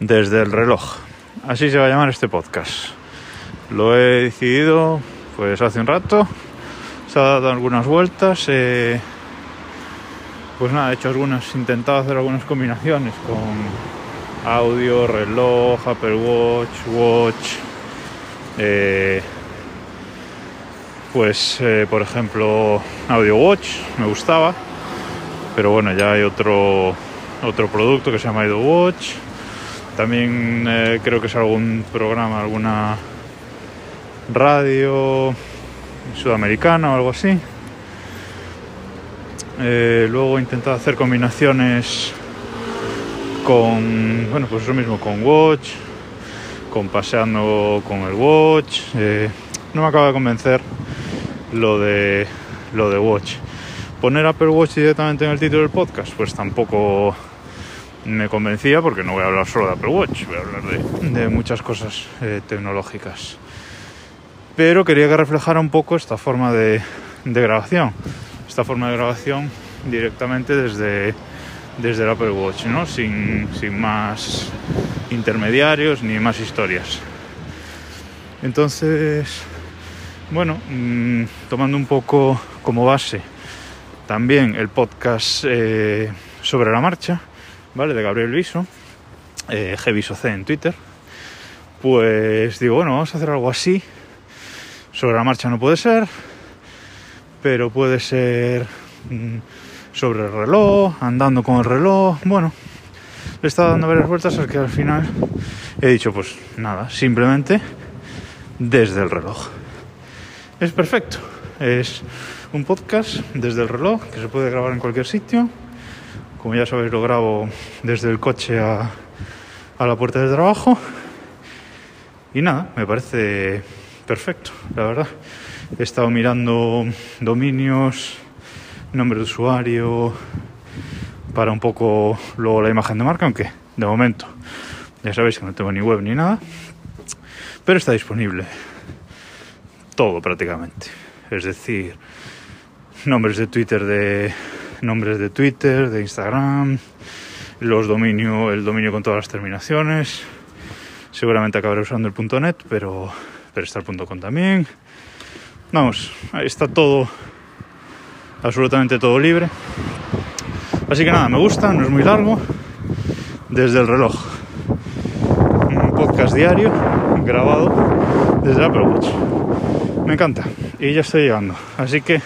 desde el reloj. Así se va a llamar este podcast. Lo he decidido pues hace un rato. Se ha dado algunas vueltas. eh, pues nada, he hecho algunas, intentado hacer algunas combinaciones con audio, reloj, Apple Watch, Watch. eh, pues eh, por ejemplo Audio Watch me gustaba, pero bueno ya hay otro otro producto que se llama Audio Watch. También eh, creo que es algún programa, alguna radio sudamericana o algo así. Eh, luego he intentado hacer combinaciones con, bueno, pues eso mismo, con Watch, con paseando con el Watch. eh, no me acaba de convencer lo de, lo de Watch. Poner Apple Watch directamente en el título del podcast, pues tampoco me convencía porque no voy a hablar solo de Apple Watch, voy a hablar de, muchas cosas eh, tecnológicas. Pero quería que reflejara un poco esta forma de, grabación, esta forma de grabación directamente desde, desde el Apple Watch, ¿no? sin, sin más intermediarios ni más historias. Entonces, bueno, mmm, tomando un poco como base también el podcast eh, sobre la marcha, ¿vale? De Gabriel Viso, eh, C en Twitter. Pues digo, bueno, vamos a hacer algo así. Sobre la marcha no puede ser, pero puede ser mmm, sobre el reloj, andando con el reloj. Bueno, le he estado dando varias vueltas al que al final he dicho, pues nada, simplemente desde el reloj. Es perfecto. Es un podcast desde el reloj que se puede grabar en cualquier sitio. Como ya sabéis, lo grabo desde el coche a, la puerta del trabajo. Y nada, me parece perfecto, la verdad. He estado mirando dominios, nombre de usuario, para un poco luego la imagen de marca, aunque de momento ya sabéis que no tengo ni web ni nada. Pero está disponible todo prácticamente. Es decir, nombres de Twitter de nombres de Twitter, de Instagram, los dominio, el dominio con todas las terminaciones. Seguramente acabaré usando el .net, pero, pero está el .com también. Vamos, ahí está todo, absolutamente todo libre. Así que nada, me gusta, no es muy largo. Desde el reloj. Un podcast diario grabado desde Apple Watch. Me encanta y ya estoy llegando. Así que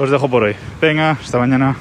os dejo por hoy. Venga, hasta mañana.